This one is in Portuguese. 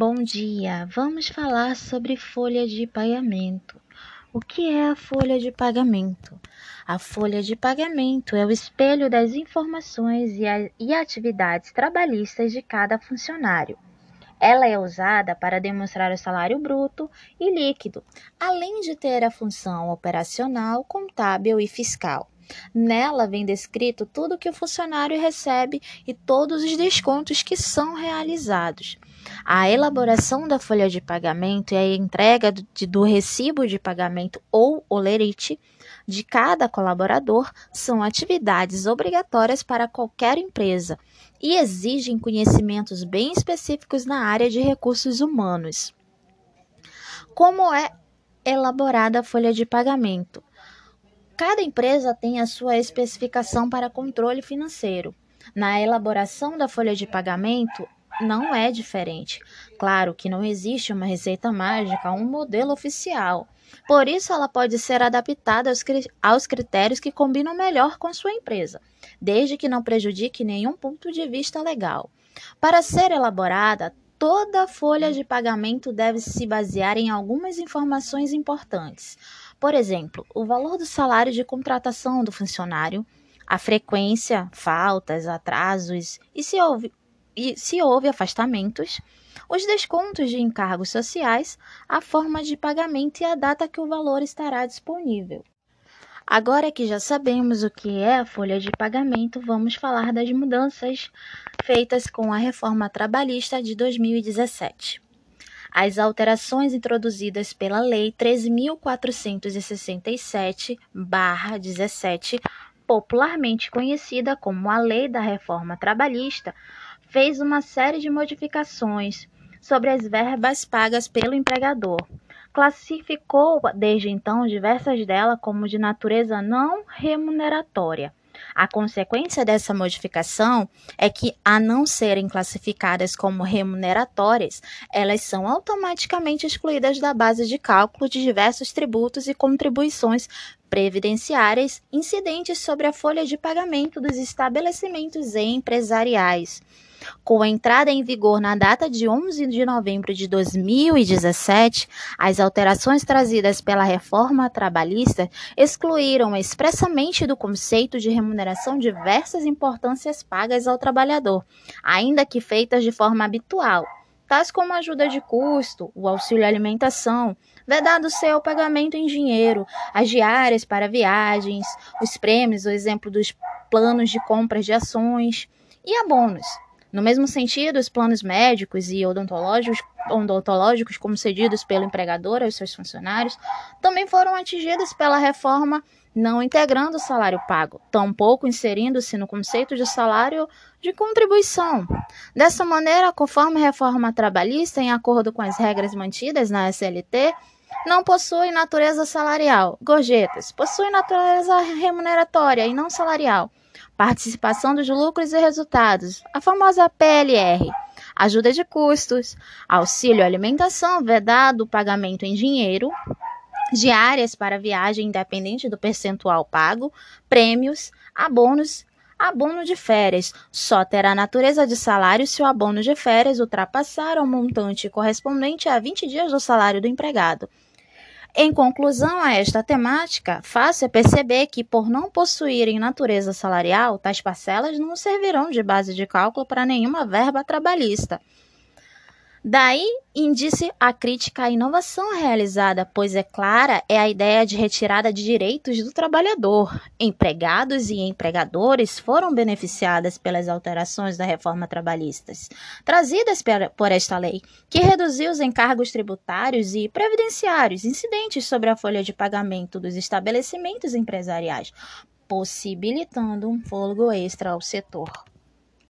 Bom dia! Vamos falar sobre folha de pagamento. O que é a folha de pagamento? A folha de pagamento é o espelho das informações e, atividades trabalhistas de cada funcionário. Ela é usada para demonstrar o salário bruto e líquido, além de ter a função operacional, contábil e fiscal. Nela vem descrito tudo que o funcionário recebe e todos os descontos que são realizados. A elaboração da folha de pagamento e a entrega do, do recibo de pagamento ou olerite de cada colaborador são atividades obrigatórias para qualquer empresa e exigem conhecimentos bem específicos na área de recursos humanos. Como é elaborada a folha de pagamento? Cada empresa tem a sua especificação para controle financeiro. Na elaboração da folha de pagamento, não é diferente. Claro que não existe uma receita mágica, um modelo oficial. Por isso, ela pode ser adaptada aos, aos critérios que combinam melhor com sua empresa, desde que não prejudique nenhum ponto de vista legal. Para ser elaborada, toda folha de pagamento deve se basear em algumas informações importantes. Por exemplo, o valor do salário de contratação do funcionário, a frequência, faltas, atrasos e se houve, e se houve afastamentos, os descontos de encargos sociais, a forma de pagamento e a data que o valor estará disponível. Agora que já sabemos o que é a folha de pagamento, vamos falar das mudanças feitas com a reforma trabalhista de 2017 as alterações introduzidas pela Lei 13.467-17, popularmente conhecida como a Lei da Reforma Trabalhista, fez uma série de modificações sobre as verbas pagas pelo empregador. Classificou desde então diversas delas como de natureza não remuneratória a consequência dessa modificação é que, a não serem classificadas como remuneratórias, elas são automaticamente excluídas da base de cálculo de diversos tributos e contribuições previdenciárias incidentes sobre a folha de pagamento dos estabelecimentos empresariais. Com a entrada em vigor na data de 11 de novembro de 2017, as alterações trazidas pela reforma trabalhista excluíram expressamente do conceito de remuneração diversas importâncias pagas ao trabalhador, ainda que feitas de forma habitual, tais como ajuda de custo, o auxílio alimentação, vedado seu pagamento em dinheiro, as diárias para viagens, os prêmios, o exemplo dos planos de compras de ações e abonos. No mesmo sentido, os planos médicos e odontológicos, odontológicos concedidos pelo empregador aos seus funcionários também foram atingidos pela reforma, não integrando o salário pago, tampouco inserindo-se no conceito de salário de contribuição. Dessa maneira, conforme a reforma trabalhista, em acordo com as regras mantidas na SLT, não possui natureza salarial. Gorjetas possuem natureza remuneratória e não salarial. Participação dos lucros e resultados, a famosa PLR. Ajuda de custos, auxílio alimentação, vedado pagamento em dinheiro, diárias para viagem independente do percentual pago, prêmios, abonos Abono de férias só terá natureza de salário se o abono de férias ultrapassar o montante correspondente a 20 dias do salário do empregado. Em conclusão a esta temática, fácil é perceber que, por não possuírem natureza salarial, tais parcelas não servirão de base de cálculo para nenhuma verba trabalhista. Daí indice a crítica à inovação realizada, pois é clara é a ideia de retirada de direitos do trabalhador. Empregados e empregadores foram beneficiadas pelas alterações da reforma trabalhista, trazidas por esta lei, que reduziu os encargos tributários e previdenciários incidentes sobre a folha de pagamento dos estabelecimentos empresariais, possibilitando um fôlego extra ao setor.